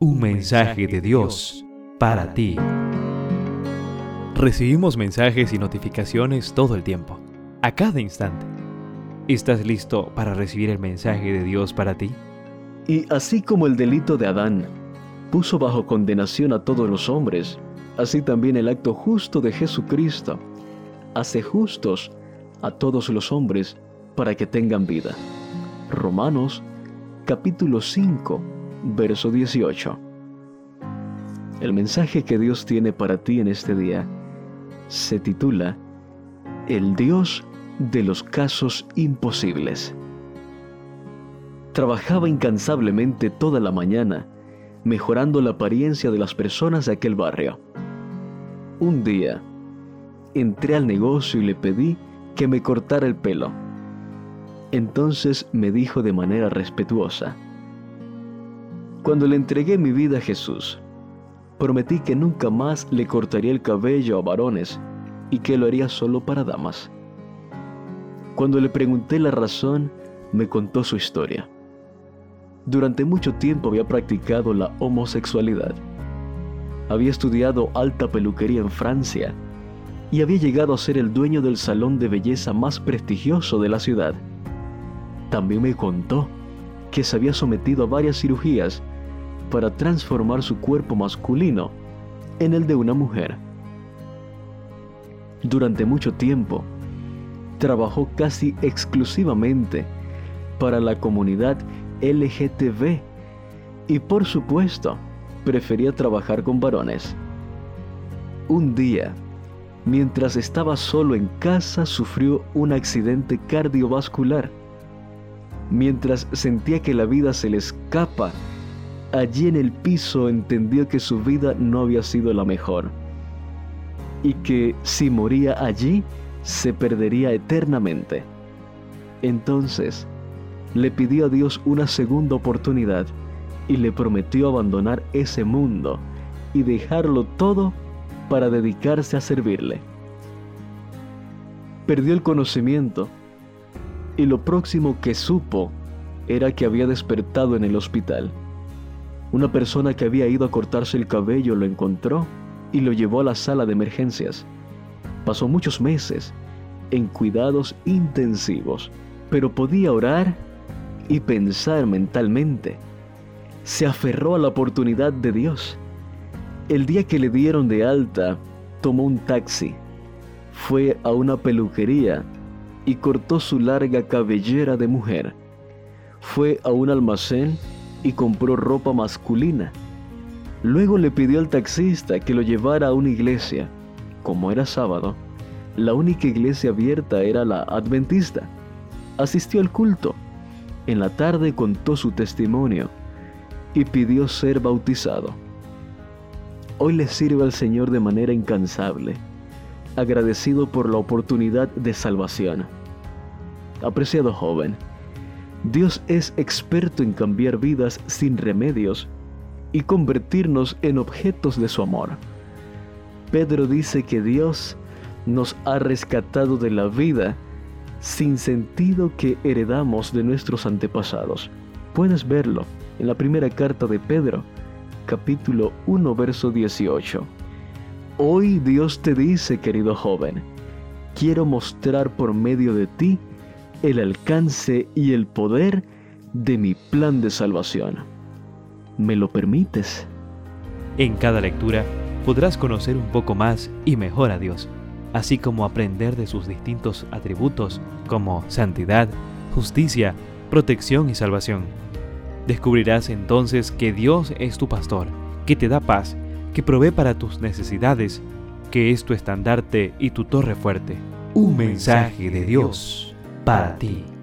Un mensaje de Dios para ti. Recibimos mensajes y notificaciones todo el tiempo, a cada instante. ¿Estás listo para recibir el mensaje de Dios para ti? Y así como el delito de Adán puso bajo condenación a todos los hombres, así también el acto justo de Jesucristo hace justos a todos los hombres para que tengan vida. Romanos capítulo 5 verso 18. El mensaje que Dios tiene para ti en este día se titula El Dios de los casos imposibles. Trabajaba incansablemente toda la mañana, mejorando la apariencia de las personas de aquel barrio. Un día, entré al negocio y le pedí que me cortara el pelo. Entonces me dijo de manera respetuosa, cuando le entregué mi vida a Jesús, prometí que nunca más le cortaría el cabello a varones y que lo haría solo para damas. Cuando le pregunté la razón, me contó su historia. Durante mucho tiempo había practicado la homosexualidad. Había estudiado alta peluquería en Francia y había llegado a ser el dueño del salón de belleza más prestigioso de la ciudad. También me contó que se había sometido a varias cirugías para transformar su cuerpo masculino en el de una mujer. Durante mucho tiempo, trabajó casi exclusivamente para la comunidad LGTB y por supuesto prefería trabajar con varones. Un día, mientras estaba solo en casa, sufrió un accidente cardiovascular. Mientras sentía que la vida se le escapa allí en el piso entendió que su vida no había sido la mejor y que si moría allí se perdería eternamente. Entonces le pidió a Dios una segunda oportunidad y le prometió abandonar ese mundo y dejarlo todo para dedicarse a servirle. Perdió el conocimiento y lo próximo que supo era que había despertado en el hospital. Una persona que había ido a cortarse el cabello lo encontró y lo llevó a la sala de emergencias. Pasó muchos meses en cuidados intensivos, pero podía orar y pensar mentalmente. Se aferró a la oportunidad de Dios. El día que le dieron de alta, tomó un taxi, fue a una peluquería y cortó su larga cabellera de mujer. Fue a un almacén y compró ropa masculina. Luego le pidió al taxista que lo llevara a una iglesia. Como era sábado, la única iglesia abierta era la adventista. Asistió al culto. En la tarde contó su testimonio y pidió ser bautizado. Hoy le sirve al Señor de manera incansable, agradecido por la oportunidad de salvación. Apreciado joven, Dios es experto en cambiar vidas sin remedios y convertirnos en objetos de su amor. Pedro dice que Dios nos ha rescatado de la vida sin sentido que heredamos de nuestros antepasados. Puedes verlo en la primera carta de Pedro, capítulo 1, verso 18. Hoy Dios te dice, querido joven, quiero mostrar por medio de ti el alcance y el poder de mi plan de salvación. ¿Me lo permites? En cada lectura podrás conocer un poco más y mejor a Dios, así como aprender de sus distintos atributos como santidad, justicia, protección y salvación. Descubrirás entonces que Dios es tu pastor, que te da paz, que provee para tus necesidades, que es tu estandarte y tu torre fuerte. Un mensaje de Dios para ti.